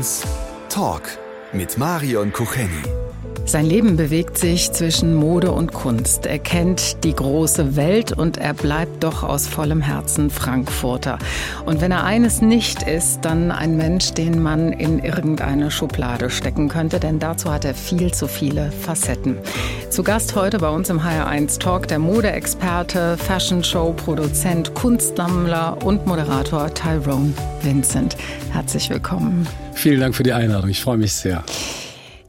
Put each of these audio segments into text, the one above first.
1 Talk mit Marion Kucheni. Sein Leben bewegt sich zwischen Mode und Kunst. Er kennt die große Welt und er bleibt doch aus vollem Herzen Frankfurter. Und wenn er eines nicht ist, dann ein Mensch, den man in irgendeine Schublade stecken könnte, denn dazu hat er viel zu viele Facetten. Zu Gast heute bei uns im HR1 Talk der Modeexperte, Fashion Show Produzent, Kunstsammler und Moderator Tyrone Vincent. Herzlich willkommen. Vielen Dank für die Einladung. Ich freue mich sehr.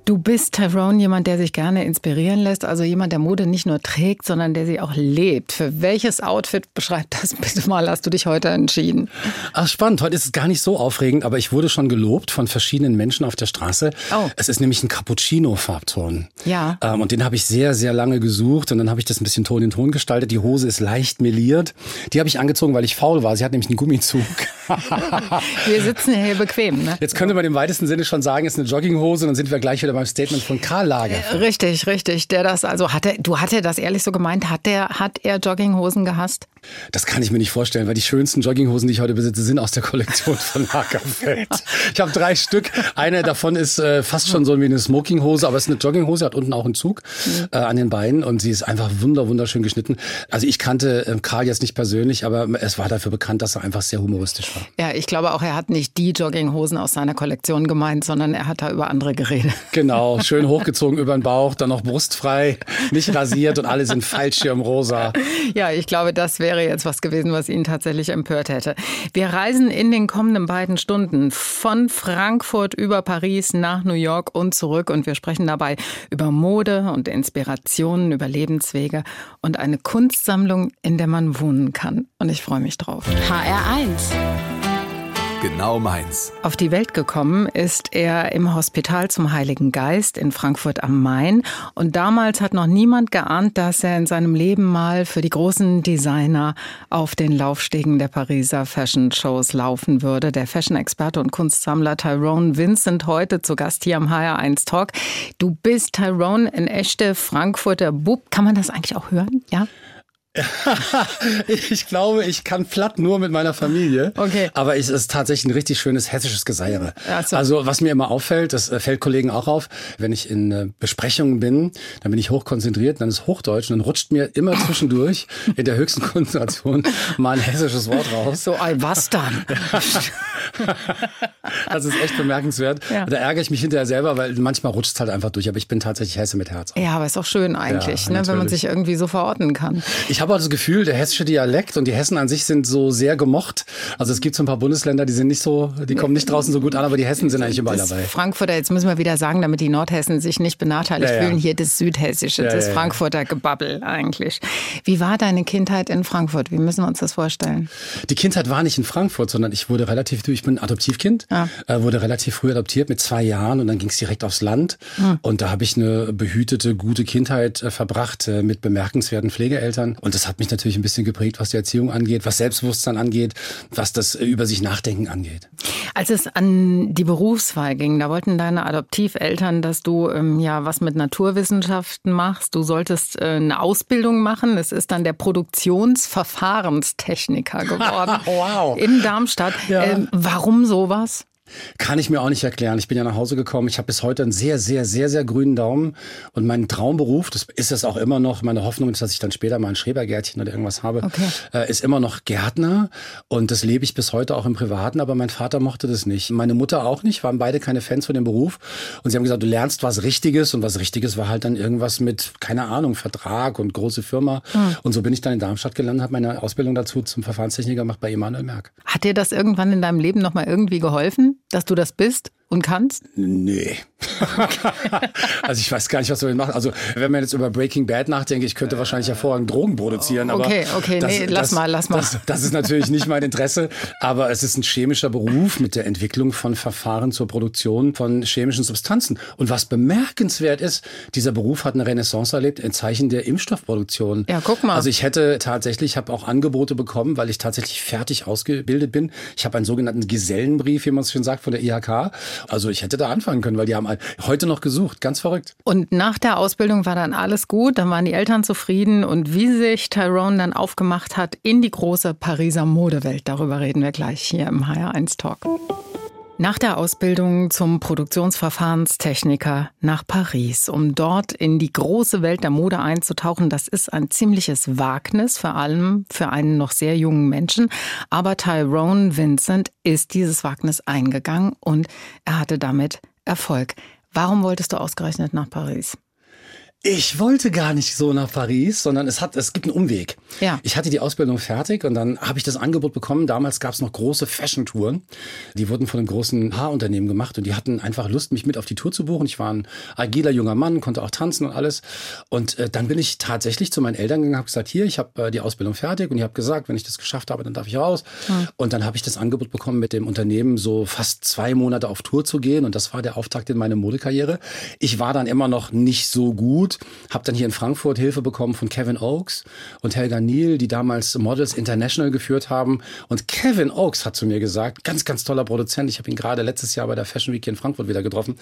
Du bist, Tyrone, jemand, der sich gerne inspirieren lässt, also jemand, der Mode nicht nur trägt, sondern der sie auch lebt. Für welches Outfit, beschreibt das bitte mal, hast du dich heute entschieden? Ach, spannend. Heute ist es gar nicht so aufregend, aber ich wurde schon gelobt von verschiedenen Menschen auf der Straße. Oh. Es ist nämlich ein Cappuccino-Farbton. Ja. Ähm, und den habe ich sehr, sehr lange gesucht und dann habe ich das ein bisschen Ton in Ton gestaltet. Die Hose ist leicht meliert. Die habe ich angezogen, weil ich faul war. Sie hat nämlich einen Gummizug. wir sitzen hier bequem, ne? Jetzt könnte man im weitesten Sinne schon sagen, es ist eine Jogginghose und dann sind wir gleich wieder wieder beim Statement von Karl Lager. Richtig, richtig. Der das, also hat er, du hat er das ehrlich so gemeint? Hat der, hat er Jogginghosen gehasst? Das kann ich mir nicht vorstellen, weil die schönsten Jogginghosen, die ich heute besitze, sind aus der Kollektion von Lagerfeld. ich habe drei Stück. Eine davon ist äh, fast schon so wie eine Smokinghose, aber es ist eine Jogginghose, hat unten auch einen Zug äh, an den Beinen und sie ist einfach wunder, wunderschön geschnitten. Also ich kannte äh, Karl jetzt nicht persönlich, aber es war dafür bekannt, dass er einfach sehr humoristisch war. Ja, ich glaube auch, er hat nicht die Jogginghosen aus seiner Kollektion gemeint, sondern er hat da über andere geredet. Genau, schön hochgezogen über den Bauch, dann noch brustfrei, nicht rasiert und alle sind Fallschirmrosa. Ja, ich glaube, das wäre jetzt was gewesen, was ihn tatsächlich empört hätte. Wir reisen in den kommenden beiden Stunden von Frankfurt über Paris nach New York und zurück und wir sprechen dabei über Mode und Inspirationen, über Lebenswege und eine Kunstsammlung, in der man wohnen kann. Und ich freue mich drauf. HR1 genau meins. Auf die Welt gekommen ist er im Hospital zum Heiligen Geist in Frankfurt am Main. Und damals hat noch niemand geahnt, dass er in seinem Leben mal für die großen Designer auf den Laufstegen der Pariser Fashion Shows laufen würde. Der Fashion-Experte und Kunstsammler Tyrone Vincent heute zu Gast hier am HR1 Talk. Du bist Tyrone, ein echter Frankfurter Bub. Kann man das eigentlich auch hören? Ja? ich glaube, ich kann platt nur mit meiner Familie. Okay. Aber es ist tatsächlich ein richtig schönes hessisches Geseiere. So. Also was mir immer auffällt, das äh, fällt Kollegen auch auf, wenn ich in äh, Besprechungen bin, dann bin ich hochkonzentriert, dann ist Hochdeutsch und dann rutscht mir immer zwischendurch in der höchsten Konzentration mal ein hessisches Wort raus. So, was dann? das ist echt bemerkenswert. Ja. Da ärgere ich mich hinterher selber, weil manchmal rutscht es halt einfach durch. Aber ich bin tatsächlich Hesse mit Herz. Ja, aber ist auch schön eigentlich, ja, ne, wenn man sich irgendwie so verorten kann. Ich habe auch das Gefühl, der hessische Dialekt und die Hessen an sich sind so sehr gemocht. Also es gibt so ein paar Bundesländer, die sind nicht so, die kommen nicht draußen so gut an, aber die Hessen sind eigentlich überall das dabei. Frankfurter, jetzt müssen wir wieder sagen, damit die Nordhessen sich nicht benachteiligt ja, fühlen, hier das Südhessische, das Frankfurter Gebabbel eigentlich. Wie war deine Kindheit in Frankfurt? Wie müssen wir uns das vorstellen? Die Kindheit war nicht in Frankfurt, sondern ich wurde relativ, ich bin Adoptivkind, äh, wurde relativ früh adoptiert mit zwei Jahren und dann ging es direkt aufs Land. Hm. Und da habe ich eine behütete, gute Kindheit äh, verbracht äh, mit bemerkenswerten Pflegeeltern. Und das hat mich natürlich ein bisschen geprägt, was die Erziehung angeht, was Selbstbewusstsein angeht, was das äh, über sich nachdenken angeht. Als es an die Berufswahl ging, da wollten deine Adoptiveltern, dass du ähm, ja was mit Naturwissenschaften machst. Du solltest äh, eine Ausbildung machen. Es ist dann der Produktionsverfahrenstechniker geworden wow. in Darmstadt. Ja. Ähm, warum sowas? Kann ich mir auch nicht erklären. Ich bin ja nach Hause gekommen. Ich habe bis heute einen sehr, sehr, sehr, sehr grünen Daumen. Und mein Traumberuf, das ist es auch immer noch, meine Hoffnung ist, dass ich dann später mal ein Schrebergärtchen oder irgendwas habe, okay. äh, ist immer noch Gärtner. Und das lebe ich bis heute auch im Privaten. Aber mein Vater mochte das nicht. Meine Mutter auch nicht. Waren beide keine Fans von dem Beruf. Und sie haben gesagt, du lernst was Richtiges. Und was Richtiges war halt dann irgendwas mit, keine Ahnung, Vertrag und große Firma. Mhm. Und so bin ich dann in Darmstadt gelandet, habe meine Ausbildung dazu zum Verfahrenstechniker gemacht bei Emanuel Merck. Hat dir das irgendwann in deinem Leben nochmal irgendwie geholfen? Dass du das bist und kannst? Nee. also ich weiß gar nicht, was wir machen. Also wenn man jetzt über Breaking Bad nachdenkt, ich könnte wahrscheinlich hervorragend Drogen produzieren. Aber okay, okay, das, nee, lass das, mal, lass mal. Das, das, ist natürlich nicht mein Interesse, aber es ist ein chemischer Beruf mit der Entwicklung von Verfahren zur Produktion von chemischen Substanzen. Und was bemerkenswert ist, dieser Beruf hat eine Renaissance erlebt in Zeichen der Impfstoffproduktion. Ja, guck mal. Also ich hätte tatsächlich, ich habe auch Angebote bekommen, weil ich tatsächlich fertig ausgebildet bin. Ich habe einen sogenannten Gesellenbrief, wie man es schon sagt, von der IHK. Also ich hätte da anfangen können, weil die haben heute noch gesucht. Ganz verrückt. Und nach der Ausbildung war dann alles gut, dann waren die Eltern zufrieden und wie sich Tyrone dann aufgemacht hat in die große Pariser Modewelt, darüber reden wir gleich hier im HR1 Talk. Nach der Ausbildung zum Produktionsverfahrenstechniker nach Paris, um dort in die große Welt der Mode einzutauchen, das ist ein ziemliches Wagnis, vor allem für einen noch sehr jungen Menschen. Aber Tyrone Vincent ist dieses Wagnis eingegangen und er hatte damit Erfolg. Warum wolltest du ausgerechnet nach Paris? Ich wollte gar nicht so nach Paris, sondern es hat, es gibt einen Umweg. Ja. Ich hatte die Ausbildung fertig und dann habe ich das Angebot bekommen. Damals gab es noch große Fashion-Touren. Die wurden von einem großen Haarunternehmen gemacht und die hatten einfach Lust, mich mit auf die Tour zu buchen. Ich war ein agiler junger Mann, konnte auch tanzen und alles. Und äh, dann bin ich tatsächlich zu meinen Eltern gegangen, habe gesagt, hier, ich habe äh, die Ausbildung fertig und ich habe gesagt, wenn ich das geschafft habe, dann darf ich raus. Mhm. Und dann habe ich das Angebot bekommen, mit dem Unternehmen so fast zwei Monate auf Tour zu gehen und das war der Auftakt in meine Modekarriere. Ich war dann immer noch nicht so gut gut. Habe dann hier in Frankfurt Hilfe bekommen von Kevin Oakes und Helga Neal, die damals Models International geführt haben. Und Kevin Oakes hat zu mir gesagt, ganz, ganz toller Produzent, ich habe ihn gerade letztes Jahr bei der Fashion Week hier in Frankfurt wieder getroffen,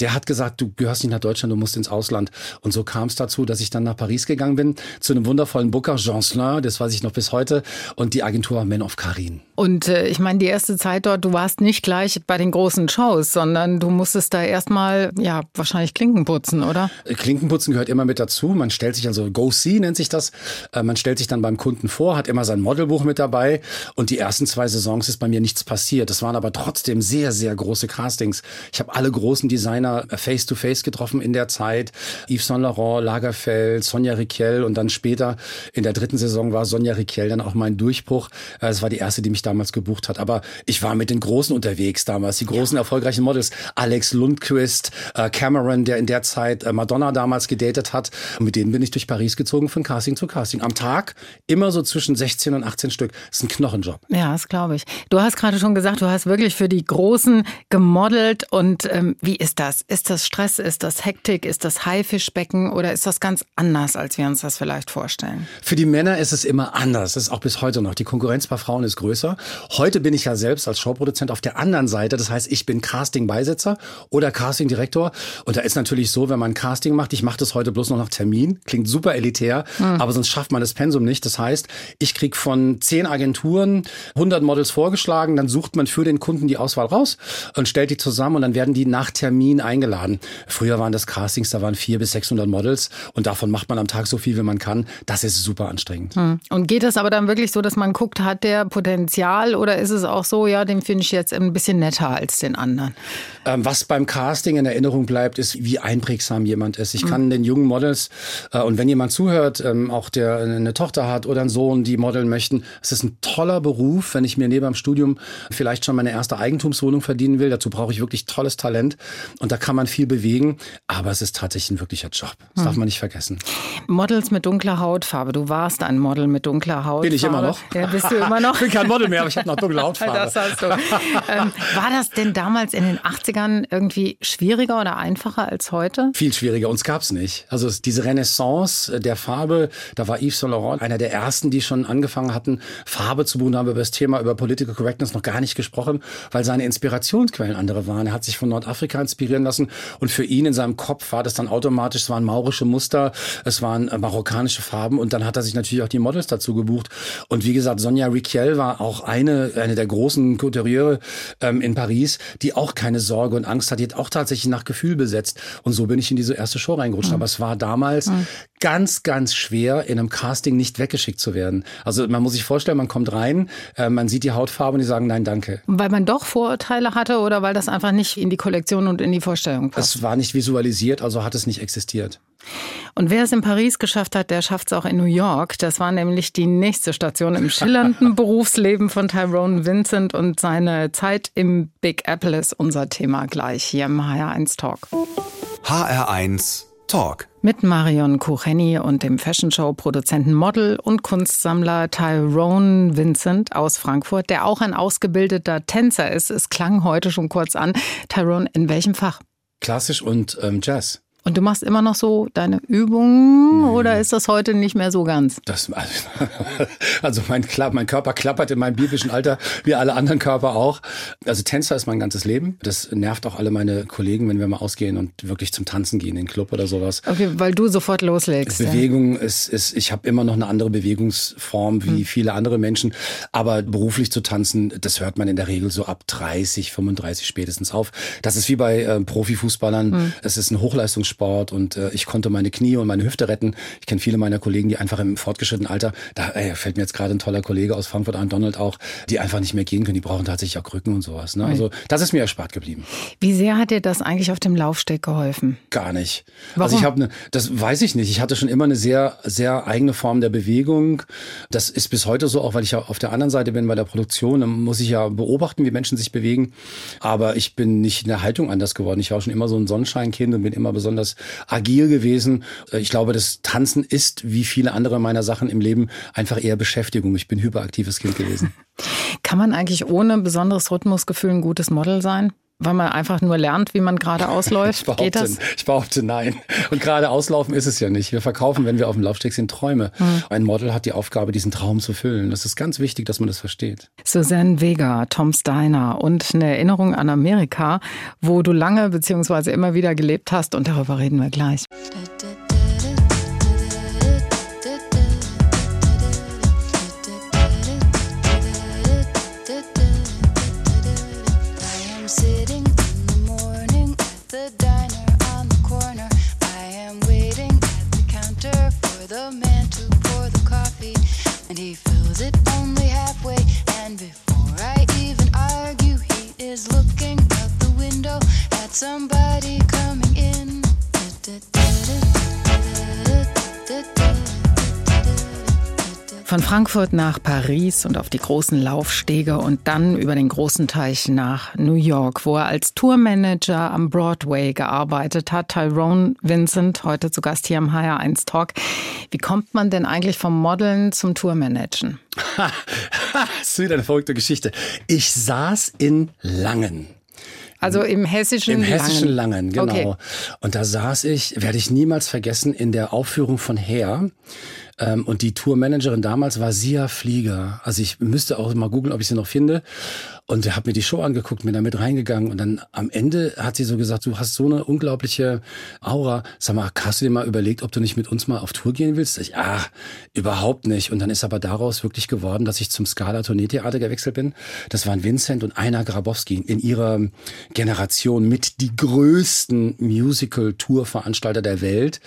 der hat gesagt, du gehörst nicht nach Deutschland, du musst ins Ausland. Und so kam es dazu, dass ich dann nach Paris gegangen bin, zu einem wundervollen Booker, Jean Slin, das weiß ich noch bis heute, und die Agentur Men of Karin. Und äh, ich meine, die erste Zeit dort, du warst nicht gleich bei den großen Shows, sondern du musstest da erstmal, ja, wahrscheinlich Klinken putzen, oder? Klinkenputzen gehört immer mit dazu. Man stellt sich also Go See nennt sich das. Äh, man stellt sich dann beim Kunden vor, hat immer sein Modelbuch mit dabei. Und die ersten zwei Saisons ist bei mir nichts passiert. Das waren aber trotzdem sehr, sehr große Castings. Ich habe alle großen Designer face to face getroffen in der Zeit. Yves Saint Laurent, Lagerfeld, Sonja Riquel und dann später in der dritten Saison war Sonja Riquel dann auch mein Durchbruch. Äh, es war die erste, die mich damals gebucht hat. Aber ich war mit den Großen unterwegs damals, die großen ja. erfolgreichen Models. Alex Lundquist, äh, Cameron, der in der Zeit Madonna damals gedatet hat. Und mit denen bin ich durch Paris gezogen von Casting zu Casting. Am Tag immer so zwischen 16 und 18 Stück. Das ist ein Knochenjob. Ja, das glaube ich. Du hast gerade schon gesagt, du hast wirklich für die Großen gemodelt. Und ähm, wie ist das? Ist das Stress? Ist das Hektik? Ist das Haifischbecken? Oder ist das ganz anders, als wir uns das vielleicht vorstellen? Für die Männer ist es immer anders. Das ist auch bis heute noch. Die Konkurrenz bei Frauen ist größer. Heute bin ich ja selbst als Showproduzent auf der anderen Seite. Das heißt, ich bin Casting-Beisitzer oder Casting-Direktor. Und da ist natürlich so, wenn man Casting macht, ich mache das heute bloß noch nach Termin. Klingt super elitär, mhm. aber sonst schafft man das Pensum nicht. Das heißt, ich krieg von zehn Agenturen 100 Models vorgeschlagen, dann sucht man für den Kunden die Auswahl raus und stellt die zusammen und dann werden die nach Termin eingeladen. Früher waren das Castings, da waren vier bis 600 Models und davon macht man am Tag so viel, wie man kann. Das ist super anstrengend. Mhm. Und geht das aber dann wirklich so, dass man guckt, hat der Potenzial oder ist es auch so, ja, den finde ich jetzt ein bisschen netter als den anderen? Ähm, was beim Casting in Erinnerung bleibt, ist, wie einprägsam jemand ist. Ich mhm. kann den jungen Models äh, und wenn jemand zuhört, ähm, auch der eine Tochter hat oder einen Sohn, die modeln möchten, es ist ein toller Beruf, wenn ich mir neben dem Studium vielleicht schon meine erste Eigentumswohnung verdienen will. Dazu brauche ich wirklich tolles Talent und da kann man viel bewegen, aber es ist tatsächlich ein wirklicher Job. Das hm. darf man nicht vergessen. Models mit dunkler Hautfarbe. Du warst ein Model mit dunkler Hautfarbe. Bin ich immer noch? Ja, bist du immer noch? ich bin kein Model mehr, aber ich habe noch dunkle Hautfarbe. das hast du. Ähm, war das denn damals in den 80ern irgendwie schwieriger oder einfacher als heute? Viel schwieriger. Uns gab es nicht. Also diese Renaissance der Farbe, da war Yves Saint Laurent einer der ersten, die schon angefangen hatten, Farbe zu buchen. Da haben wir über das Thema, über Political Correctness noch gar nicht gesprochen, weil seine Inspirationsquellen andere waren. Er hat sich von Nordafrika inspirieren lassen und für ihn in seinem Kopf war das dann automatisch, es waren maurische Muster, es waren äh, marokkanische Farben und dann hat er sich natürlich auch die Models dazu gebucht. Und wie gesagt, Sonja Riquel war auch eine, eine der großen Coutureure ähm, in Paris, die auch keine Sorge und Angst hat. Die hat auch tatsächlich nach Gefühl besetzt. Und so bin ich in diese erste Show reingerutscht. Mhm. Aber es war damals mhm. ganz, ganz schwer, in einem Casting nicht weggeschickt zu werden. Also man muss sich vorstellen, man kommt rein, äh, man sieht die Hautfarbe und die sagen nein, danke. Weil man doch Vorurteile hatte oder weil das einfach nicht in die Kollektion und in die Vorstellung passt? Es war nicht visualisiert, also hat es nicht existiert. Und wer es in Paris geschafft hat, der schafft es auch in New York. Das war nämlich die nächste Station im schillernden Berufsleben von Tyrone Vincent und seine Zeit im Big Apple ist unser Thema gleich hier im HR1 Talk. HR1 Talk. Mit Marion Kucheni und dem Fashion Show Produzenten, Model und Kunstsammler Tyrone Vincent aus Frankfurt, der auch ein ausgebildeter Tänzer ist. Es klang heute schon kurz an. Tyrone, in welchem Fach? Klassisch und ähm, Jazz. Und du machst immer noch so deine Übungen nee. oder ist das heute nicht mehr so ganz? Das, also mein, mein Körper klappert in meinem biblischen Alter, wie alle anderen Körper auch. Also Tänzer ist mein ganzes Leben. Das nervt auch alle meine Kollegen, wenn wir mal ausgehen und wirklich zum Tanzen gehen in den Club oder sowas. Okay, weil du sofort loslegst. Bewegung ja. ist, ist, ich habe immer noch eine andere Bewegungsform wie hm. viele andere Menschen. Aber beruflich zu tanzen, das hört man in der Regel so ab 30, 35 spätestens auf. Das ist wie bei äh, Profifußballern. Hm. Es ist ein Hochleistungssport und äh, ich konnte meine Knie und meine Hüfte retten. Ich kenne viele meiner Kollegen, die einfach im fortgeschrittenen Alter, da ey, fällt mir jetzt gerade ein toller Kollege aus Frankfurt an, Donald auch, die einfach nicht mehr gehen können. Die brauchen tatsächlich auch Krücken und sowas. Ne? Also das ist mir erspart geblieben. Wie sehr hat dir das eigentlich auf dem Laufsteg geholfen? Gar nicht. Warum? Also ich habe eine, das weiß ich nicht. Ich hatte schon immer eine sehr, sehr eigene Form der Bewegung. Das ist bis heute so, auch weil ich ja auf der anderen Seite bin bei der Produktion. Dann muss ich ja beobachten, wie Menschen sich bewegen. Aber ich bin nicht in der Haltung anders geworden. Ich war schon immer so ein Sonnenscheinkind und bin immer besonders agil gewesen. Ich glaube, das Tanzen ist, wie viele andere meiner Sachen im Leben, einfach eher Beschäftigung. Ich bin hyperaktives Kind gewesen. Kann man eigentlich ohne besonderes Rhythmusgefühl ein gutes Model sein? Weil man einfach nur lernt, wie man gerade ausläuft? ich behaupte, Geht das? Ich behaupte nein. Und gerade auslaufen ist es ja nicht. Wir verkaufen, wenn wir auf dem Laufsteg sind, Träume. Mhm. Ein Model hat die Aufgabe, diesen Traum zu füllen. Das ist ganz wichtig, dass man das versteht. Suzanne Vega, Tom Steiner und eine Erinnerung an Amerika, wo du lange bzw. immer wieder gelebt hast. Und darüber reden wir gleich. Von Frankfurt nach Paris und auf die großen Laufstege und dann über den großen Teich nach New York, wo er als Tourmanager am Broadway gearbeitet hat. Tyrone Vincent, heute zu Gast hier im HR1 Talk. Wie kommt man denn eigentlich vom Modeln zum Tourmanagen? das ist wieder eine verrückte Geschichte. Ich saß in Langen. Also im hessischen Im hessischen Langen, Langen genau. Okay. Und da saß ich, werde ich niemals vergessen, in der Aufführung von Hair. Ähm, und die Tourmanagerin damals war Sia Flieger. Also ich müsste auch mal googeln, ob ich sie noch finde. Und habe mir die Show angeguckt, bin da mit reingegangen und dann am Ende hat sie so gesagt, du hast so eine unglaubliche Aura. Sag mal, hast du dir mal überlegt, ob du nicht mit uns mal auf Tour gehen willst? Ich, ah, überhaupt nicht. Und dann ist aber daraus wirklich geworden, dass ich zum Scala Tourneetheater gewechselt bin. Das waren Vincent und Einer Grabowski in ihrer Generation mit die größten Musical-Tour-Veranstalter der Welt.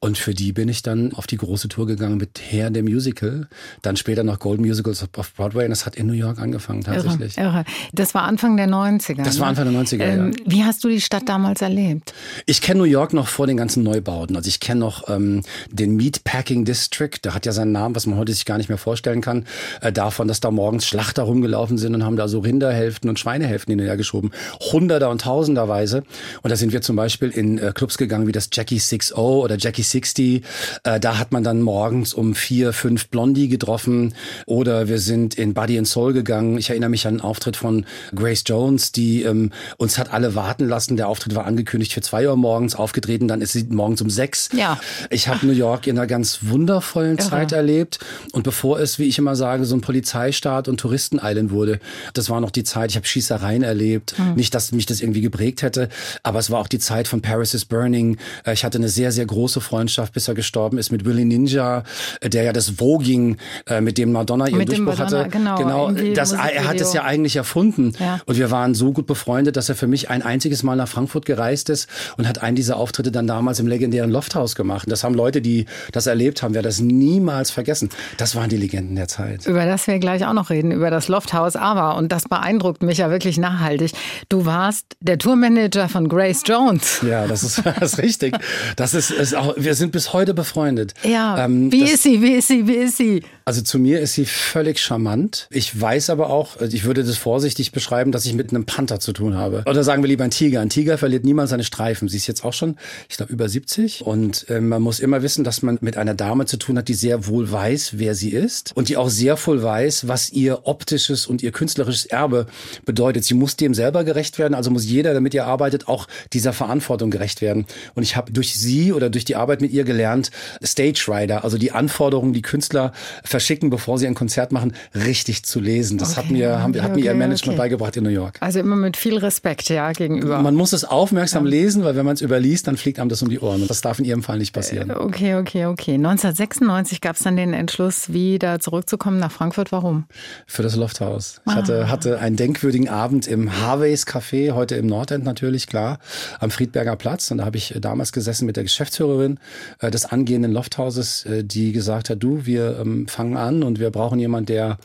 Und für die bin ich dann auf die große Tour gegangen mit Herr der Musical. Dann später noch Golden Musicals auf Broadway. Und das hat in New York angefangen tatsächlich. Irre, irre. Das war Anfang der 90er. Das war ne? Anfang der 90er, ähm, ja. Wie hast du die Stadt damals erlebt? Ich kenne New York noch vor den ganzen Neubauten. Also ich kenne noch ähm, den Meatpacking District. Der hat ja seinen Namen, was man heute sich gar nicht mehr vorstellen kann. Äh, davon, dass da morgens Schlachter rumgelaufen sind und haben da so Rinderhälften und Schweinehälften hinterher geschoben. Hunderter und Tausenderweise. Und da sind wir zum Beispiel in äh, Clubs gegangen wie das Jackie 60 oder Jackie 60. Äh, da hat man dann morgens um vier, fünf Blondie getroffen. Oder wir sind in Buddy and Soul gegangen. Ich erinnere mich an einen Auftritt von Grace Jones, die ähm, uns hat alle warten lassen. Der Auftritt war angekündigt für zwei Uhr morgens, aufgetreten, dann ist sie morgens um sechs. Ja. Ich habe New York in einer ganz wundervollen Irre. Zeit erlebt. Und bevor es, wie ich immer sage, so ein Polizeistaat und Touristen-Island wurde, das war noch die Zeit, ich habe Schießereien erlebt. Mhm. Nicht, dass mich das irgendwie geprägt hätte, aber es war auch die Zeit von Paris is Burning. Äh, ich hatte eine sehr, sehr große Freundschaft, bis er gestorben ist, mit Willie Ninja, äh, der ja das Voging, äh, mit dem Madonna ihren Durchbruch Madonna, hatte. Genau, genau das, er hat es ja eigentlich erfunden. Ja. Und wir waren so gut befreundet, dass er für mich ein einziges Mal nach Frankfurt gereist ist und hat einen dieser Auftritte dann damals im legendären Lofthaus gemacht. Und das haben Leute, die das erlebt haben, werden das niemals vergessen. Das waren die Legenden der Zeit. Über das wir gleich auch noch reden, über das Lofthaus. Aber, und das beeindruckt mich ja wirklich nachhaltig, du warst der Tourmanager von Grace Jones. Ja, das ist, das ist richtig. Das ist, ist auch, wir sind bis heute befreundet. Ja. Ähm, wie ist sie? Wie ist sie? Wie ist sie? Also zu mir ist sie völlig charmant. Ich weiß aber auch, also ich würde das vorsichtig beschreiben, dass ich mit einem Panther zu tun habe. Oder sagen wir lieber ein Tiger. Ein Tiger verliert niemals seine Streifen. Sie ist jetzt auch schon, ich glaube, über 70. Und äh, man muss immer wissen, dass man mit einer Dame zu tun hat, die sehr wohl weiß, wer sie ist und die auch sehr wohl weiß, was ihr optisches und ihr künstlerisches Erbe bedeutet. Sie muss dem selber gerecht werden, also muss jeder, der mit ihr arbeitet, auch dieser Verantwortung gerecht werden. Und ich habe durch sie oder durch die Arbeit mit ihr gelernt, Stage Rider, also die Anforderungen, die Künstler verschicken, bevor sie ein Konzert machen, richtig zu lesen. Das okay, hat mir, haben, okay, hat mir Management okay. beigebracht in New York. Also immer mit viel Respekt, ja, gegenüber. Man muss es aufmerksam ja. lesen, weil wenn man es überliest, dann fliegt einem das um die Ohren. Und das darf in ihrem Fall nicht passieren. Äh, okay, okay, okay. 1996 gab es dann den Entschluss, wieder zurückzukommen nach Frankfurt. Warum? Für das Lofthaus. Ich hatte, ah. hatte einen denkwürdigen Abend im Harveys Café, heute im Nordend natürlich, klar, am Friedberger Platz. Und da habe ich äh, damals gesessen mit der Geschäftsführerin äh, des angehenden Lofthauses, die gesagt hat, du, wir ähm, fangen an und wir brauchen jemanden, der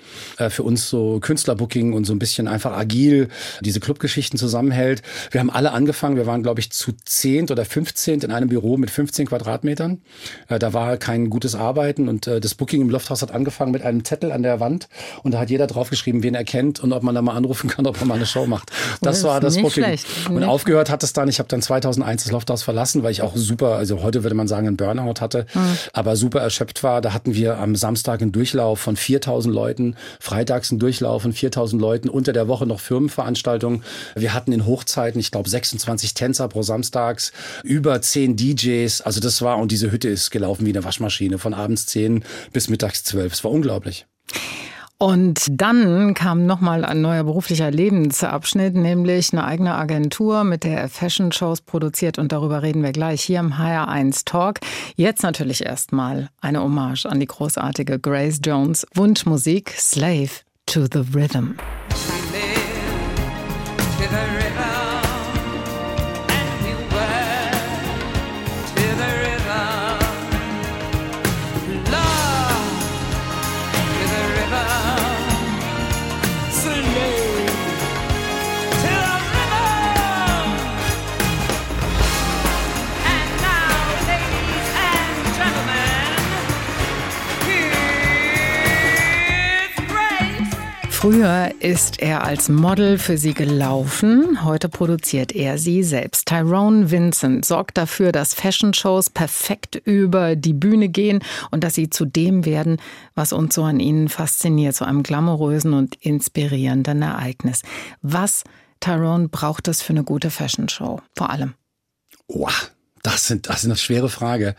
für uns so Künstlerbooking und so ein bisschen einfach agil diese Clubgeschichten zusammenhält. Wir haben alle angefangen, wir waren, glaube ich, zu zehnt oder fünfzehnt in einem Büro mit 15 Quadratmetern. Da war kein gutes Arbeiten und das Booking im Lofthaus hat angefangen mit einem Zettel an der Wand und da hat jeder draufgeschrieben, wen er kennt und ob man da mal anrufen kann, ob er mal eine Show macht. Das, das war das Booking. Schlecht. Und aufgehört hat es dann. Ich habe dann 2001 das Lofthaus verlassen, weil ich auch super, also heute würde man sagen, einen Burnout hatte, mhm. aber super erschöpft war. Da hatten wir am Samstag einen Durchlauf von 4000 Leuten, freitags einen Durchlauf von 4000 Leuten, unter der Woche noch Firmenveranstaltungen. Wir hatten in Hochzeiten, ich glaube, 26 Tänzer pro Samstags, über 10 DJs. Also das war, und diese Hütte ist gelaufen wie eine Waschmaschine von abends 10 bis mittags 12. Es war unglaublich. Und dann kam nochmal ein neuer beruflicher Lebensabschnitt, nämlich eine eigene Agentur, mit der er Fashion-Shows produziert. Und darüber reden wir gleich hier im HR1 Talk. Jetzt natürlich erstmal eine Hommage an die großartige Grace Jones. Wunschmusik Slave to the Rhythm. hither Früher ist er als Model für sie gelaufen, heute produziert er sie selbst. Tyrone Vincent sorgt dafür, dass Fashion-Shows perfekt über die Bühne gehen und dass sie zu dem werden, was uns so an ihnen fasziniert, zu einem glamourösen und inspirierenden Ereignis. Was, Tyrone, braucht es für eine gute Fashion-Show? Vor allem. Wow, das, sind, das ist eine schwere Frage.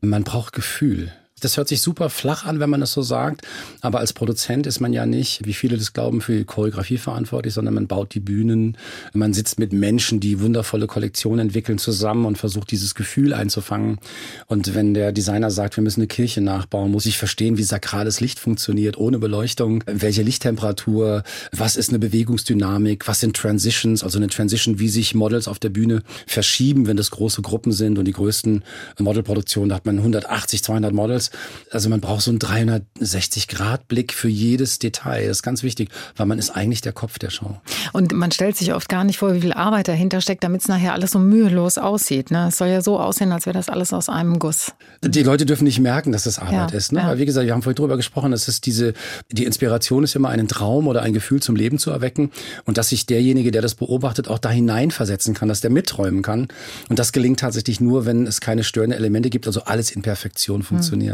Man braucht Gefühl. Das hört sich super flach an, wenn man das so sagt. Aber als Produzent ist man ja nicht, wie viele das glauben, für die Choreografie verantwortlich, sondern man baut die Bühnen. Man sitzt mit Menschen, die wundervolle Kollektionen entwickeln, zusammen und versucht, dieses Gefühl einzufangen. Und wenn der Designer sagt, wir müssen eine Kirche nachbauen, muss ich verstehen, wie sakrales Licht funktioniert, ohne Beleuchtung, welche Lichttemperatur, was ist eine Bewegungsdynamik, was sind Transitions, also eine Transition, wie sich Models auf der Bühne verschieben, wenn das große Gruppen sind und die größten Modelproduktionen, da hat man 180, 200 Models also man braucht so einen 360-Grad-Blick für jedes Detail. Das ist ganz wichtig, weil man ist eigentlich der Kopf der Show. Und man stellt sich oft gar nicht vor, wie viel Arbeit dahinter steckt, damit es nachher alles so mühelos aussieht. Ne? Es soll ja so aussehen, als wäre das alles aus einem Guss. Die Leute dürfen nicht merken, dass das Arbeit ja, ist. Ne? Ja. Aber wie gesagt, wir haben vorhin drüber gesprochen, es ist diese, die Inspiration ist immer einen Traum oder ein Gefühl zum Leben zu erwecken und dass sich derjenige, der das beobachtet, auch da hineinversetzen kann, dass der mitträumen kann. Und das gelingt tatsächlich nur, wenn es keine störenden Elemente gibt, also alles in Perfektion funktioniert. Mhm.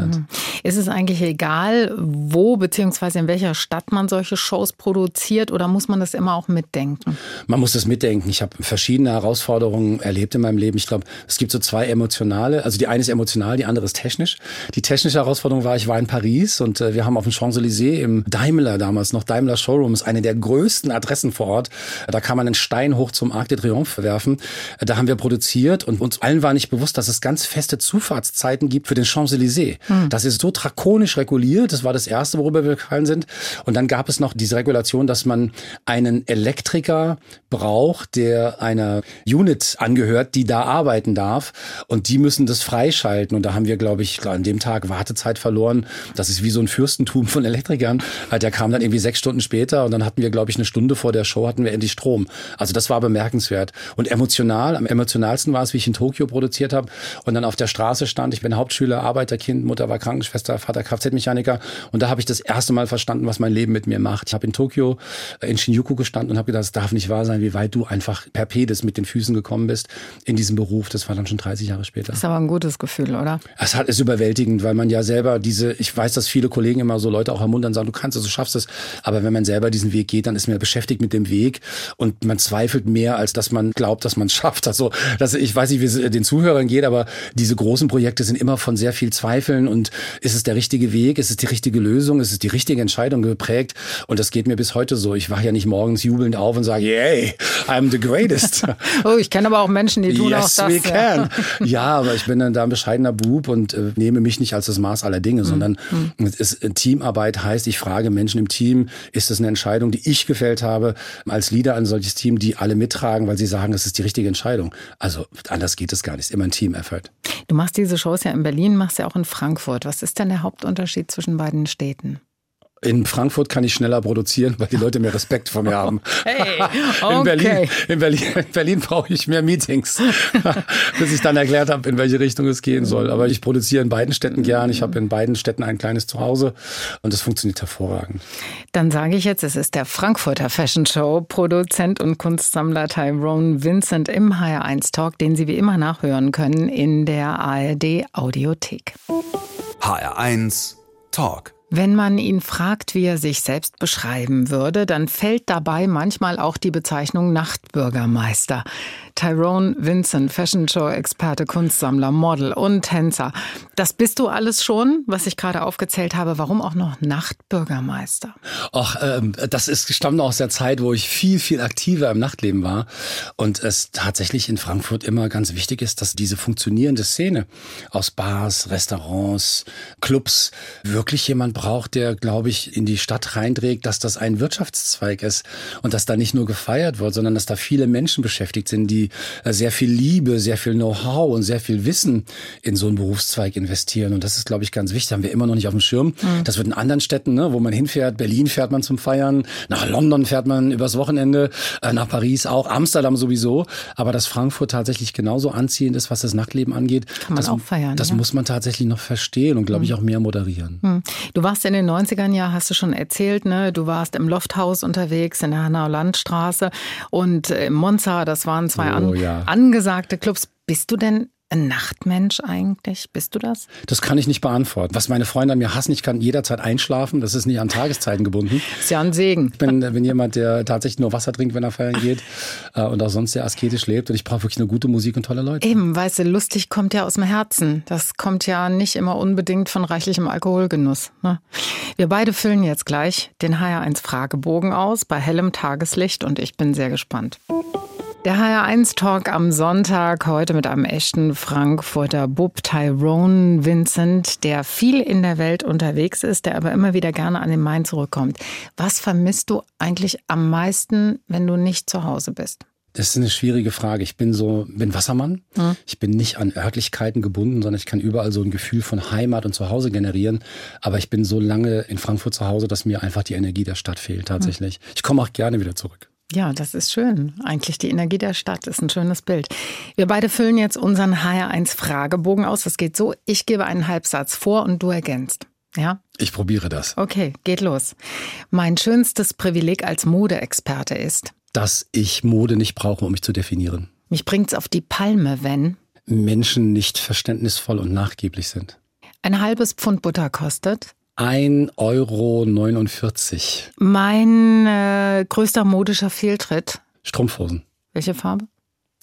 Ist es eigentlich egal, wo bzw. in welcher Stadt man solche Shows produziert oder muss man das immer auch mitdenken? Man muss das mitdenken. Ich habe verschiedene Herausforderungen erlebt in meinem Leben. Ich glaube, es gibt so zwei emotionale. Also die eine ist emotional, die andere ist technisch. Die technische Herausforderung war, ich war in Paris und äh, wir haben auf dem Champs-Élysées im Daimler damals noch, Daimler Showrooms, eine der größten Adressen vor Ort. Da kann man einen Stein hoch zum Arc de Triomphe werfen. Da haben wir produziert und uns allen war nicht bewusst, dass es ganz feste Zufahrtszeiten gibt für den Champs-Élysées. Hm. Das ist so drakonisch reguliert. Das war das Erste, worüber wir gefallen sind. Und dann gab es noch diese Regulation, dass man einen Elektriker braucht, der einer Unit angehört, die da arbeiten darf. Und die müssen das freischalten. Und da haben wir, glaube ich, an dem Tag Wartezeit verloren. Das ist wie so ein Fürstentum von Elektrikern. Der kam dann irgendwie sechs Stunden später und dann hatten wir, glaube ich, eine Stunde vor der Show hatten wir endlich Strom. Also das war bemerkenswert. Und emotional, am emotionalsten war es, wie ich in Tokio produziert habe und dann auf der Straße stand. Ich bin Hauptschüler, Arbeiterkind, Mutter Mutter war Krankenschwester, Vater Kfz-Mechaniker. Und da habe ich das erste Mal verstanden, was mein Leben mit mir macht. Ich habe in Tokio äh, in Shinjuku gestanden und habe gedacht, es darf nicht wahr sein, wie weit du einfach per Pedes mit den Füßen gekommen bist in diesem Beruf. Das war dann schon 30 Jahre später. Das ist aber ein gutes Gefühl, oder? Es hat, ist überwältigend, weil man ja selber diese, ich weiß, dass viele Kollegen immer so Leute auch ermuntern, sagen, du kannst es, du schaffst es. Aber wenn man selber diesen Weg geht, dann ist man beschäftigt mit dem Weg und man zweifelt mehr, als dass man glaubt, dass man es schafft. Also, das, ich weiß nicht, wie es den Zuhörern geht, aber diese großen Projekte sind immer von sehr viel Zweifeln und ist es der richtige Weg? Ist es die richtige Lösung? Ist es die richtige Entscheidung geprägt? Und das geht mir bis heute so. Ich wache ja nicht morgens jubelnd auf und sage, yay, I'm the greatest. oh, ich kenne aber auch Menschen, die tun yes, auch das. We can. ja, aber ich bin dann da ein bescheidener Bub und äh, nehme mich nicht als das Maß aller Dinge, mhm. sondern mhm. ist, Teamarbeit heißt, ich frage Menschen im Team, ist das eine Entscheidung, die ich gefällt habe, als Leader ein solches Team, die alle mittragen, weil sie sagen, das ist die richtige Entscheidung. Also anders geht es gar nicht. Immer ein Team-Effort. Du machst diese Shows ja in Berlin, machst ja auch in Frankfurt. Was ist denn der Hauptunterschied zwischen beiden Städten? In Frankfurt kann ich schneller produzieren, weil die Leute mehr Respekt vor mir haben. Hey, okay. in, Berlin, in, Berlin, in Berlin brauche ich mehr Meetings, bis ich dann erklärt habe, in welche Richtung es gehen soll. Aber ich produziere in beiden Städten gern. Ich habe in beiden Städten ein kleines Zuhause und es funktioniert hervorragend. Dann sage ich jetzt, es ist der Frankfurter Fashion Show Produzent und Kunstsammler Tyrone Vincent im HR1 Talk, den Sie wie immer nachhören können in der ARD Audiothek. HR1 Talk. Wenn man ihn fragt, wie er sich selbst beschreiben würde, dann fällt dabei manchmal auch die Bezeichnung Nachtbürgermeister. Tyrone Vincent, Fashion Show Experte, Kunstsammler, Model und Tänzer. Das bist du alles schon, was ich gerade aufgezählt habe. Warum auch noch Nachtbürgermeister? Ach, ähm, das ist stammt aus der Zeit, wo ich viel viel aktiver im Nachtleben war und es tatsächlich in Frankfurt immer ganz wichtig ist, dass diese funktionierende Szene aus Bars, Restaurants, Clubs wirklich jemand braucht, der, glaube ich, in die Stadt reinträgt, dass das ein Wirtschaftszweig ist und dass da nicht nur gefeiert wird, sondern dass da viele Menschen beschäftigt sind, die sehr viel Liebe, sehr viel Know-how und sehr viel Wissen in so einen Berufszweig investieren. Und das ist, glaube ich, ganz wichtig. Haben wir immer noch nicht auf dem Schirm. Mhm. Das wird in anderen Städten, ne, wo man hinfährt. Berlin fährt man zum Feiern. Nach London fährt man übers Wochenende. Äh, nach Paris auch. Amsterdam sowieso. Aber dass Frankfurt tatsächlich genauso anziehend ist, was das Nachtleben angeht. Kann man das, auch feiern. Das ja. muss man tatsächlich noch verstehen und, glaube ich, mhm. auch mehr moderieren. Mhm. Du warst in den 90ern ja, hast du schon erzählt, ne? Du warst im Lofthaus unterwegs in der Hanauer Landstraße und im Monza, das waren zwei oh, an, ja. angesagte Clubs. Bist du denn ein Nachtmensch eigentlich? Bist du das? Das kann ich nicht beantworten. Was meine Freunde an mir hassen, ich kann jederzeit einschlafen. Das ist nicht an Tageszeiten gebunden. Ist ja ein Segen. Ich bin, bin jemand, der tatsächlich nur Wasser trinkt, wenn er feiern geht äh, und auch sonst sehr asketisch lebt. Und ich brauche wirklich eine gute Musik und tolle Leute. Eben, weißt du, lustig kommt ja aus dem Herzen. Das kommt ja nicht immer unbedingt von reichlichem Alkoholgenuss. Ne? Wir beide füllen jetzt gleich den HR1 Fragebogen aus bei hellem Tageslicht und ich bin sehr gespannt. Der HR1 Talk am Sonntag, heute mit einem echten Frankfurter Bub, Tyrone Vincent, der viel in der Welt unterwegs ist, der aber immer wieder gerne an den Main zurückkommt. Was vermisst du eigentlich am meisten, wenn du nicht zu Hause bist? Das ist eine schwierige Frage. Ich bin so, bin Wassermann. Hm. Ich bin nicht an Örtlichkeiten gebunden, sondern ich kann überall so ein Gefühl von Heimat und Zuhause generieren. Aber ich bin so lange in Frankfurt zu Hause, dass mir einfach die Energie der Stadt fehlt tatsächlich. Hm. Ich komme auch gerne wieder zurück. Ja, das ist schön. Eigentlich die Energie der Stadt ist ein schönes Bild. Wir beide füllen jetzt unseren HR1 Fragebogen aus. Das geht so, ich gebe einen Halbsatz vor und du ergänzt. Ja? Ich probiere das. Okay, geht los. Mein schönstes Privileg als Modeexperte ist, dass ich Mode nicht brauche, um mich zu definieren. Mich bringt's auf die Palme, wenn Menschen nicht verständnisvoll und nachgeblich sind. Ein halbes Pfund Butter kostet 1,49 Euro. Mein äh, größter modischer Fehltritt. Strumpfhosen. Welche Farbe?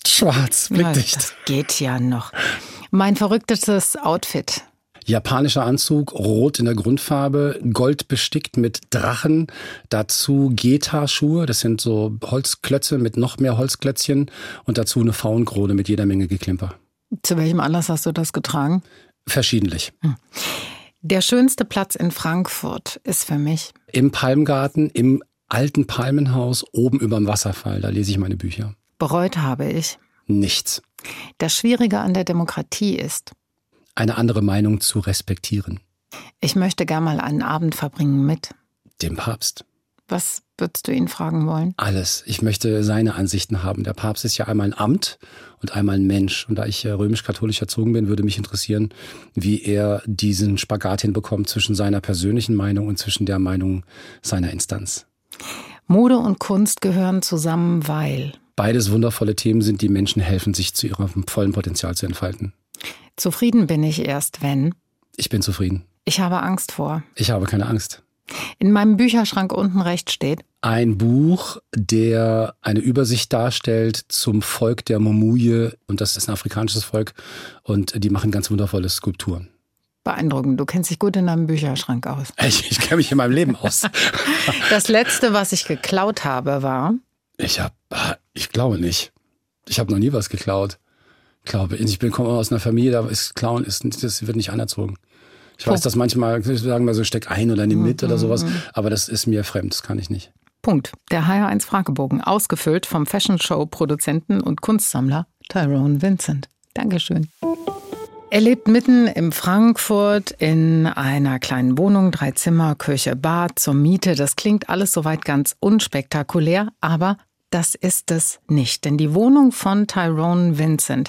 Schwarz, blickdicht. Ja, das geht ja noch. Mein verrücktestes Outfit. Japanischer Anzug, rot in der Grundfarbe, gold bestickt mit Drachen, dazu Geta-Schuhe, das sind so Holzklötze mit noch mehr Holzklötzchen und dazu eine Faunkrone mit jeder Menge Geklimper. Zu welchem Anlass hast du das getragen? Verschiedentlich. Hm. Der schönste Platz in Frankfurt ist für mich. Im Palmgarten, im alten Palmenhaus, oben über dem Wasserfall. Da lese ich meine Bücher. Bereut habe ich. Nichts. Das Schwierige an der Demokratie ist. Eine andere Meinung zu respektieren. Ich möchte gern mal einen Abend verbringen mit. Dem Papst. Was würdest du ihn fragen wollen? Alles. Ich möchte seine Ansichten haben. Der Papst ist ja einmal ein Amt und einmal ein Mensch. Und da ich äh, römisch-katholisch erzogen bin, würde mich interessieren, wie er diesen Spagat hinbekommt zwischen seiner persönlichen Meinung und zwischen der Meinung seiner Instanz. Mode und Kunst gehören zusammen, weil beides wundervolle Themen sind, die Menschen helfen, sich zu ihrem vollen Potenzial zu entfalten. Zufrieden bin ich erst, wenn. Ich bin zufrieden. Ich habe Angst vor. Ich habe keine Angst. In meinem Bücherschrank unten rechts steht. Ein Buch, der eine Übersicht darstellt zum Volk der Momuje. Und das ist ein afrikanisches Volk. Und die machen ganz wundervolle Skulpturen. Beeindruckend. Du kennst dich gut in deinem Bücherschrank aus. Ich, ich kenne mich in meinem Leben aus. das letzte, was ich geklaut habe, war. Ich habe, ich glaube nicht. Ich habe noch nie was geklaut. Ich glaube, ich bin komme aus einer Familie, da ist Klauen ist, das wird nicht anerzogen. Ich weiß, dass manchmal sagen wir so, steck ein oder nimm mit oder mhm, sowas, mhm. aber das ist mir fremd, das kann ich nicht. Punkt. Der HR1 Fragebogen, ausgefüllt vom Fashion Show Produzenten und Kunstsammler Tyrone Vincent. Dankeschön. Er lebt mitten im Frankfurt in einer kleinen Wohnung, drei Zimmer, Küche, Bad zur Miete. Das klingt alles soweit ganz unspektakulär, aber das ist es nicht. Denn die Wohnung von Tyrone Vincent,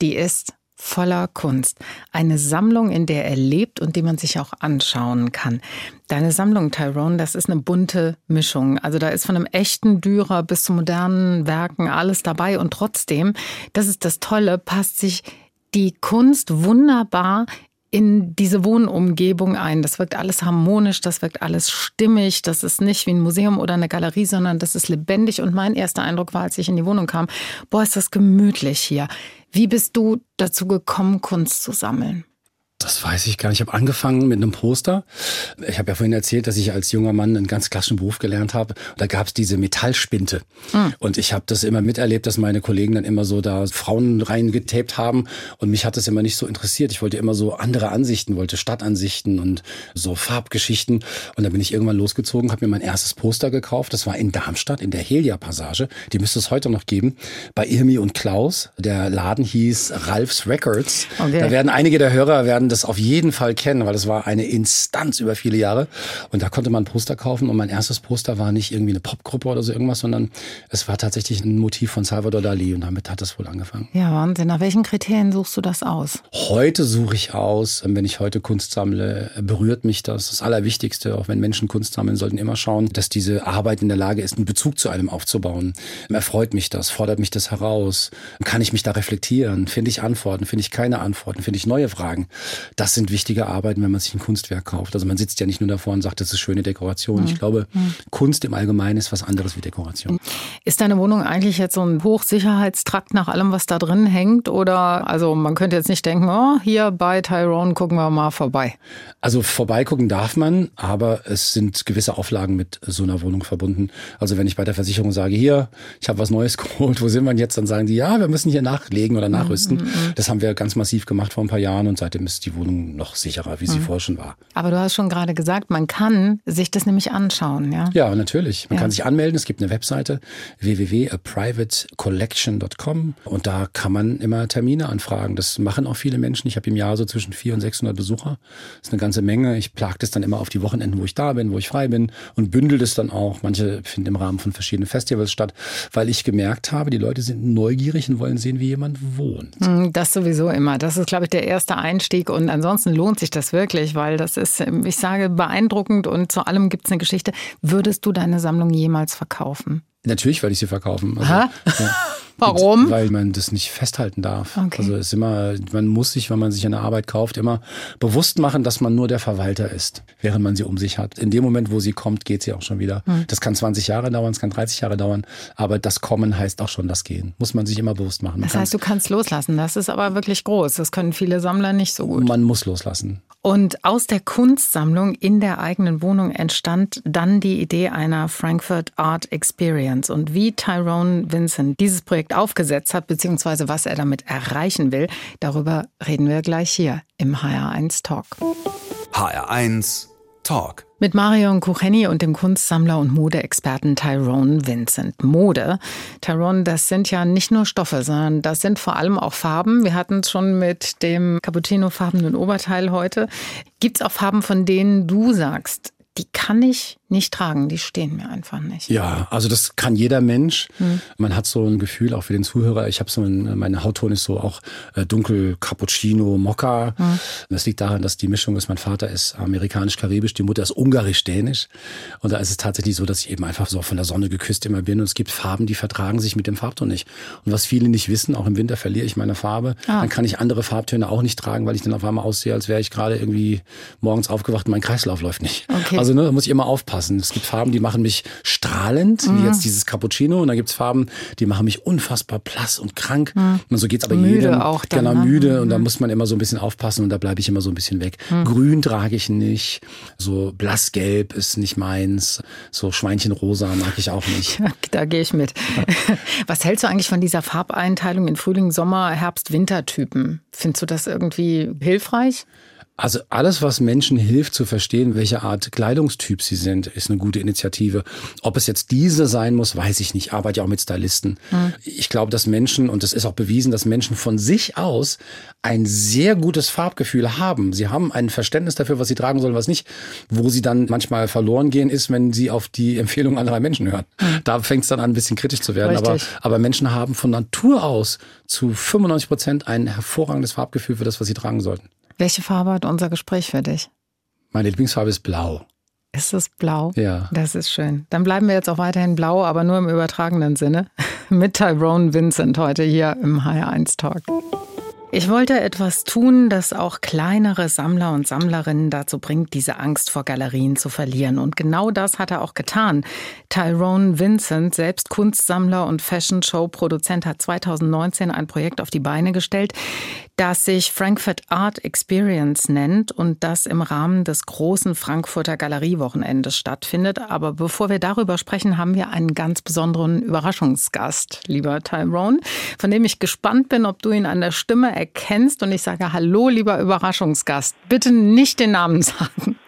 die ist voller Kunst. Eine Sammlung, in der er lebt und die man sich auch anschauen kann. Deine Sammlung, Tyrone, das ist eine bunte Mischung. Also da ist von einem echten Dürer bis zu modernen Werken alles dabei. Und trotzdem, das ist das Tolle, passt sich die Kunst wunderbar in diese Wohnumgebung ein. Das wirkt alles harmonisch, das wirkt alles stimmig. Das ist nicht wie ein Museum oder eine Galerie, sondern das ist lebendig. Und mein erster Eindruck war, als ich in die Wohnung kam, boah, ist das gemütlich hier. Wie bist du dazu gekommen, Kunst zu sammeln? Das weiß ich gar nicht. Ich habe angefangen mit einem Poster. Ich habe ja vorhin erzählt, dass ich als junger Mann einen ganz klassischen Beruf gelernt habe. Da gab es diese Metallspinte. Mhm. Und ich habe das immer miterlebt, dass meine Kollegen dann immer so da Frauen reingetaped haben. Und mich hat das immer nicht so interessiert. Ich wollte immer so andere Ansichten, wollte Stadtansichten und so Farbgeschichten. Und dann bin ich irgendwann losgezogen, habe mir mein erstes Poster gekauft. Das war in Darmstadt, in der Helia-Passage. Die müsste es heute noch geben. Bei Irmi und Klaus. Der Laden hieß Ralphs Records. Okay. Da werden einige der Hörer werden das auf jeden Fall kennen, weil es war eine Instanz über viele Jahre. Und da konnte man Poster kaufen. Und mein erstes Poster war nicht irgendwie eine Popgruppe oder so irgendwas, sondern es war tatsächlich ein Motiv von Salvador Dali. Und damit hat das wohl angefangen. Ja, Wahnsinn. Nach welchen Kriterien suchst du das aus? Heute suche ich aus, wenn ich heute Kunst sammle, berührt mich das. Das Allerwichtigste, auch wenn Menschen Kunst sammeln, sollten immer schauen, dass diese Arbeit in der Lage ist, einen Bezug zu einem aufzubauen. Erfreut mich das, fordert mich das heraus. Kann ich mich da reflektieren? Finde ich Antworten? Finde ich keine Antworten? Finde ich neue Fragen? Das sind wichtige Arbeiten, wenn man sich ein Kunstwerk kauft. Also man sitzt ja nicht nur davor und sagt, das ist schöne Dekoration. Mhm. Ich glaube, mhm. Kunst im Allgemeinen ist was anderes wie Dekoration. Ist deine Wohnung eigentlich jetzt so ein Hochsicherheitstrakt nach allem, was da drin hängt? Oder also man könnte jetzt nicht denken, oh, hier bei Tyrone gucken wir mal vorbei. Also vorbeigucken darf man, aber es sind gewisse Auflagen mit so einer Wohnung verbunden. Also wenn ich bei der Versicherung sage, hier, ich habe was Neues geholt, wo sind wir jetzt? Dann sagen die, ja, wir müssen hier nachlegen oder nachrüsten. Mhm, mhm. Das haben wir ganz massiv gemacht vor ein paar Jahren und seitdem ist die Wohnung noch sicherer, wie sie mhm. vorher schon war. Aber du hast schon gerade gesagt, man kann sich das nämlich anschauen, ja? Ja, natürlich. Man ja. kann sich anmelden. Es gibt eine Webseite www.aprivatecollection.com und da kann man immer Termine anfragen. Das machen auch viele Menschen. Ich habe im Jahr so zwischen 400 und 600 Besucher. Das ist eine ganze Menge. Ich plag das dann immer auf die Wochenenden, wo ich da bin, wo ich frei bin und bündel das dann auch. Manche finden im Rahmen von verschiedenen Festivals statt, weil ich gemerkt habe, die Leute sind neugierig und wollen sehen, wie jemand wohnt. Hm, das sowieso immer. Das ist, glaube ich, der erste Einstieg und ansonsten lohnt sich das wirklich, weil das ist, ich sage, beeindruckend und zu allem gibt es eine Geschichte. Würdest du deine Sammlung jemals verkaufen? Natürlich werde ich sie verkaufen. Also, ja. Warum? Weil man das nicht festhalten darf. Okay. Also es ist immer, man muss sich, wenn man sich eine Arbeit kauft, immer bewusst machen, dass man nur der Verwalter ist, während man sie um sich hat. In dem Moment, wo sie kommt, geht sie auch schon wieder. Hm. Das kann 20 Jahre dauern, es kann 30 Jahre dauern, aber das Kommen heißt auch schon das Gehen. Muss man sich immer bewusst machen. Man das heißt, du kannst loslassen. Das ist aber wirklich groß. Das können viele Sammler nicht so gut. Man muss loslassen. Und aus der Kunstsammlung in der eigenen Wohnung entstand dann die Idee einer Frankfurt Art Experience. Und wie Tyrone Vincent dieses Projekt aufgesetzt hat, beziehungsweise was er damit erreichen will, darüber reden wir gleich hier im HR1 Talk. HR1 Talk. Mit Marion Kucheni und dem Kunstsammler und Modeexperten Tyrone Vincent. Mode. Tyrone, das sind ja nicht nur Stoffe, sondern das sind vor allem auch Farben. Wir hatten es schon mit dem Cappuccino-farbenen Oberteil heute. Gibt es auch Farben, von denen du sagst, die kann ich nicht tragen. Die stehen mir einfach nicht. Ja, also das kann jeder Mensch. Hm. Man hat so ein Gefühl, auch für den Zuhörer. Ich habe so, ein, meine Hautton ist so auch äh, dunkel, Cappuccino, Mokka. Hm. Das liegt daran, dass die Mischung ist, mein Vater ist amerikanisch-karibisch, die Mutter ist ungarisch-dänisch. Und da ist es tatsächlich so, dass ich eben einfach so von der Sonne geküsst immer bin. Und es gibt Farben, die vertragen sich mit dem Farbton nicht. Und was viele nicht wissen, auch im Winter verliere ich meine Farbe. Ah. Dann kann ich andere Farbtöne auch nicht tragen, weil ich dann auf einmal aussehe, als wäre ich gerade irgendwie morgens aufgewacht und mein Kreislauf läuft nicht. Okay. Also ne, da muss ich immer aufpassen. Es gibt Farben, die machen mich strahlend, mhm. wie jetzt dieses Cappuccino. Und dann gibt's Farben, die machen mich unfassbar blass und krank. Mhm. Und so geht's aber müde jedem. Auch dann, genau, ne? müde. Und da mhm. muss man immer so ein bisschen aufpassen und da bleibe ich immer so ein bisschen weg. Mhm. Grün trage ich nicht. So blassgelb ist nicht meins. So Schweinchenrosa mag ich auch nicht. da gehe ich mit. Was hältst du eigentlich von dieser Farbeinteilung in Frühling, Sommer, Herbst, Wintertypen? Findest du das irgendwie hilfreich? Also alles, was Menschen hilft zu verstehen, welche Art Kleidungstyp sie sind, ist eine gute Initiative. Ob es jetzt diese sein muss, weiß ich nicht. Ich arbeite ja auch mit Stylisten. Hm. Ich glaube, dass Menschen, und es ist auch bewiesen, dass Menschen von sich aus ein sehr gutes Farbgefühl haben. Sie haben ein Verständnis dafür, was sie tragen sollen, was nicht. Wo sie dann manchmal verloren gehen, ist, wenn sie auf die Empfehlung anderer Menschen hören. Hm. Da fängt es dann an, ein bisschen kritisch zu werden. Aber, aber Menschen haben von Natur aus zu 95 Prozent ein hervorragendes Farbgefühl für das, was sie tragen sollten. Welche Farbe hat unser Gespräch für dich? Meine Lieblingsfarbe ist blau. Ist es blau? Ja. Das ist schön. Dann bleiben wir jetzt auch weiterhin blau, aber nur im übertragenen Sinne. Mit Tyrone Vincent heute hier im HR1 Talk. Ich wollte etwas tun, das auch kleinere Sammler und Sammlerinnen dazu bringt, diese Angst vor Galerien zu verlieren. Und genau das hat er auch getan. Tyrone Vincent, selbst Kunstsammler und Fashion-Show-Produzent, hat 2019 ein Projekt auf die Beine gestellt, das sich Frankfurt Art Experience nennt und das im Rahmen des großen Frankfurter Galeriewochenendes stattfindet. Aber bevor wir darüber sprechen, haben wir einen ganz besonderen Überraschungsgast, lieber Tyrone, von dem ich gespannt bin, ob du ihn an der Stimme erkennst. Und ich sage Hallo, lieber Überraschungsgast. Bitte nicht den Namen sagen.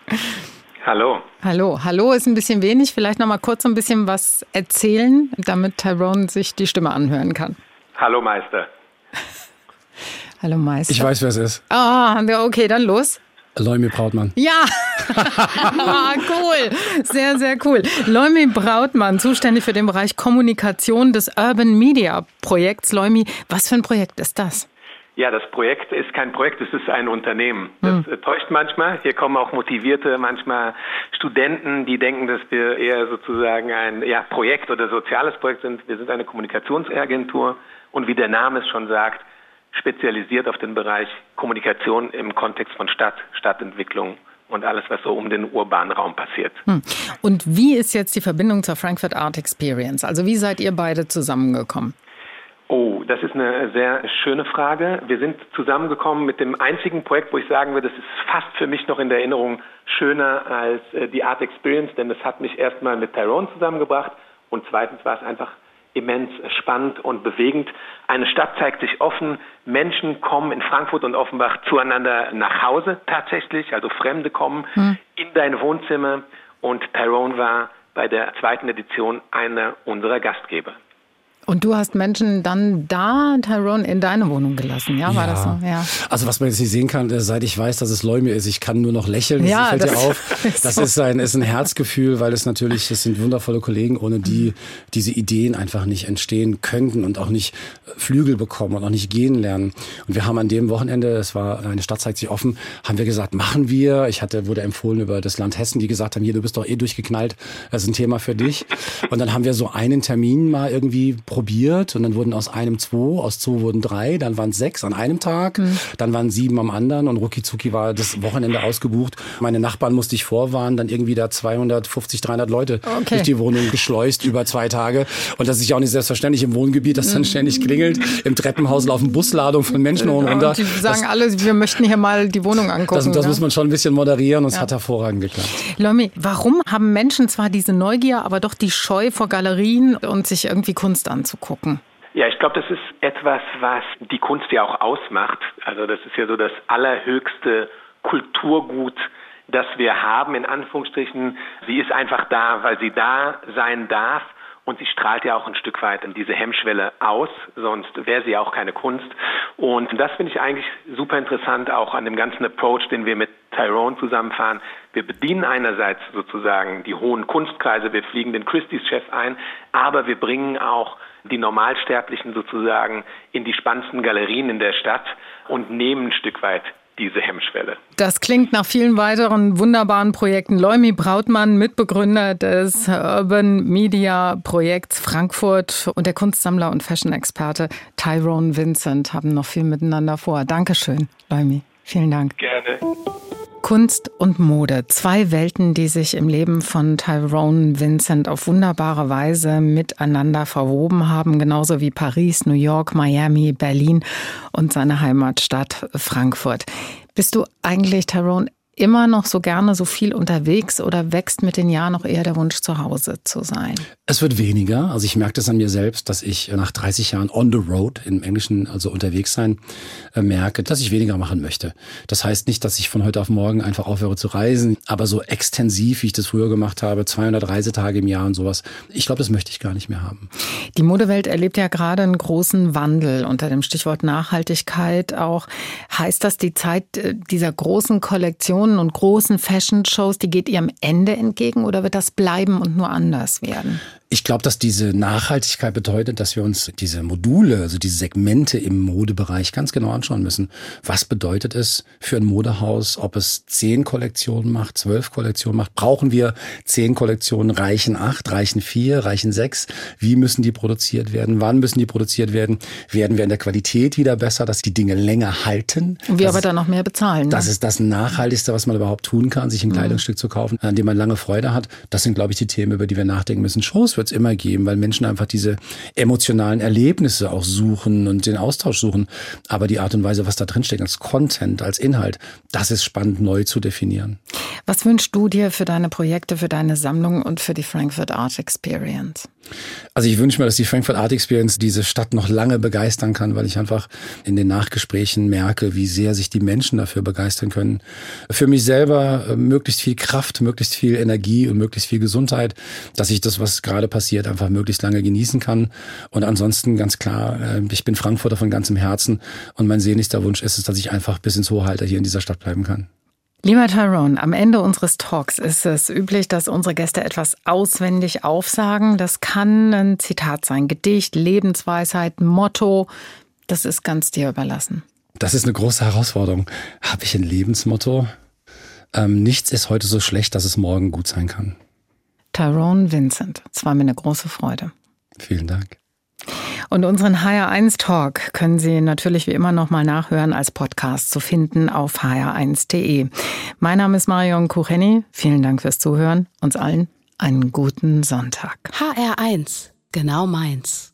Hallo. Hallo. Hallo ist ein bisschen wenig. Vielleicht noch mal kurz ein bisschen was erzählen, damit Tyrone sich die Stimme anhören kann. Hallo Meister. Hallo Meister. Ich weiß, wer es ist. Ah, okay, dann los. Leumi Brautmann. Ja, ah, cool, sehr, sehr cool. Leumi Brautmann, zuständig für den Bereich Kommunikation des Urban Media Projekts. Leumi, was für ein Projekt ist das? Ja, das Projekt ist kein Projekt, es ist ein Unternehmen. Das hm. täuscht manchmal. Hier kommen auch motivierte, manchmal Studenten, die denken, dass wir eher sozusagen ein ja, Projekt oder soziales Projekt sind. Wir sind eine Kommunikationsagentur und wie der Name es schon sagt, spezialisiert auf den Bereich Kommunikation im Kontext von Stadt, Stadtentwicklung und alles, was so um den urbanen Raum passiert. Hm. Und wie ist jetzt die Verbindung zur Frankfurt Art Experience? Also wie seid ihr beide zusammengekommen? Oh, das ist eine sehr schöne Frage. Wir sind zusammengekommen mit dem einzigen Projekt, wo ich sagen würde, das ist fast für mich noch in der Erinnerung schöner als äh, die Art Experience, denn das hat mich erstmal mit Tyrone zusammengebracht und zweitens war es einfach immens spannend und bewegend. Eine Stadt zeigt sich offen, Menschen kommen in Frankfurt und Offenbach zueinander nach Hause tatsächlich, also Fremde kommen hm. in dein Wohnzimmer und Tyrone war bei der zweiten Edition einer unserer Gastgeber. Und du hast Menschen dann da, Tyrone, in deine Wohnung gelassen, ja? War ja. das so? Ja. Also was man jetzt nicht sehen kann, äh, seit ich weiß, dass es Leume ist, ich kann nur noch lächeln. Das ja, fällt das dir auf. Ist das so. ist ein, ist ein Herzgefühl, weil es natürlich, es sind wundervolle Kollegen, ohne die diese Ideen einfach nicht entstehen könnten und auch nicht Flügel bekommen und auch nicht gehen lernen. Und wir haben an dem Wochenende, es war eine Stadt zeigt sich offen, haben wir gesagt, machen wir. Ich hatte, wurde empfohlen über das Land Hessen, die gesagt haben, hier, du bist doch eh durchgeknallt, das ist ein Thema für dich. Und dann haben wir so einen Termin mal irgendwie probiert und dann wurden aus einem zwei, aus zwei wurden drei, dann waren es sechs an einem Tag, mhm. dann waren sieben am anderen und rucki war das Wochenende ausgebucht. Meine Nachbarn musste ich vorwarnen, dann irgendwie da 250, 300 Leute okay. durch die Wohnung geschleust über zwei Tage. Und das ist ja auch nicht selbstverständlich im Wohngebiet, dass dann mhm. ständig klingelt. Im Treppenhaus laufen Busladungen von Menschen hoch und runter. Und die sagen das, alle, wir möchten hier mal die Wohnung angucken. Das, das ja? muss man schon ein bisschen moderieren und es ja. hat hervorragend geklappt. Lomi, warum haben Menschen zwar diese Neugier, aber doch die Scheu vor Galerien und sich irgendwie Kunst anzugucken? Ja, ich glaube, das ist etwas, was die Kunst ja auch ausmacht. Also das ist ja so das allerhöchste Kulturgut, das wir haben, in Anführungsstrichen. Sie ist einfach da, weil sie da sein darf und sie strahlt ja auch ein Stück weit diese Hemmschwelle aus, sonst wäre sie ja auch keine Kunst. Und das finde ich eigentlich super interessant, auch an dem ganzen Approach, den wir mit Tyrone zusammenfahren. Wir bedienen einerseits sozusagen die hohen Kunstkreise, wir fliegen den Christie's-Chef ein, aber wir bringen auch die Normalsterblichen sozusagen in die spannendsten Galerien in der Stadt und nehmen ein Stück weit diese Hemmschwelle. Das klingt nach vielen weiteren wunderbaren Projekten. Leumi Brautmann, Mitbegründer des Urban Media Projekts Frankfurt und der Kunstsammler und Fashion-Experte Tyrone Vincent haben noch viel miteinander vor. Dankeschön, Leumi. Vielen Dank. Gerne. Kunst und Mode. Zwei Welten, die sich im Leben von Tyrone Vincent auf wunderbare Weise miteinander verwoben haben, genauso wie Paris, New York, Miami, Berlin und seine Heimatstadt Frankfurt. Bist du eigentlich, Tyrone, immer noch so gerne so viel unterwegs oder wächst mit den Jahren noch eher der Wunsch, zu Hause zu sein? Es wird weniger. Also ich merke das an mir selbst, dass ich nach 30 Jahren on the road, im Englischen also unterwegs sein, äh, merke, dass ich weniger machen möchte. Das heißt nicht, dass ich von heute auf morgen einfach aufhöre zu reisen, aber so extensiv, wie ich das früher gemacht habe, 200 Reisetage im Jahr und sowas, ich glaube, das möchte ich gar nicht mehr haben. Die Modewelt erlebt ja gerade einen großen Wandel unter dem Stichwort Nachhaltigkeit auch. Heißt das, die Zeit äh, dieser großen Kollektion Kollektionen und großen Fashion-Shows, die geht ihrem Ende entgegen oder wird das bleiben und nur anders werden? Ich glaube, dass diese Nachhaltigkeit bedeutet, dass wir uns diese Module, also diese Segmente im Modebereich ganz genau anschauen müssen. Was bedeutet es für ein Modehaus, ob es zehn Kollektionen macht, zwölf Kollektionen macht? Brauchen wir zehn Kollektionen? Reichen acht? Reichen vier? Reichen sechs? Wie müssen die produziert werden? Wann müssen die produziert werden? Werden wir in der Qualität wieder besser, dass die Dinge länger halten? Und wir das aber dann noch mehr bezahlen. Ne? Das ist das Nachhaltigste, was man überhaupt tun kann, sich ein mhm. Kleidungsstück zu kaufen, an dem man lange Freude hat. Das sind, glaube ich, die Themen, über die wir nachdenken müssen. Shows wird es immer geben, weil Menschen einfach diese emotionalen Erlebnisse auch suchen und den Austausch suchen. Aber die Art und Weise, was da drin steckt, als Content, als Inhalt, das ist spannend neu zu definieren. Was wünschst du dir für deine Projekte, für deine Sammlung und für die Frankfurt Art Experience? Also ich wünsche mir, dass die Frankfurt Art Experience diese Stadt noch lange begeistern kann, weil ich einfach in den Nachgesprächen merke, wie sehr sich die Menschen dafür begeistern können. Für mich selber äh, möglichst viel Kraft, möglichst viel Energie und möglichst viel Gesundheit, dass ich das, was gerade passiert, einfach möglichst lange genießen kann. Und ansonsten ganz klar, äh, ich bin Frankfurter von ganzem Herzen und mein sehnlichster Wunsch ist es, dass ich einfach bis ins hohe Alter hier in dieser Stadt bleiben kann. Lieber Tyrone, am Ende unseres Talks ist es üblich, dass unsere Gäste etwas auswendig aufsagen. Das kann ein Zitat sein, Gedicht, Lebensweisheit, Motto. Das ist ganz dir überlassen. Das ist eine große Herausforderung. Habe ich ein Lebensmotto? Ähm, nichts ist heute so schlecht, dass es morgen gut sein kann. Tyrone Vincent, es war mir eine große Freude. Vielen Dank. Und unseren HR1 Talk können Sie natürlich wie immer nochmal nachhören als Podcast zu finden auf hr1.de. Mein Name ist Marion Kucheni. Vielen Dank fürs Zuhören. Uns allen einen guten Sonntag. HR1, genau meins.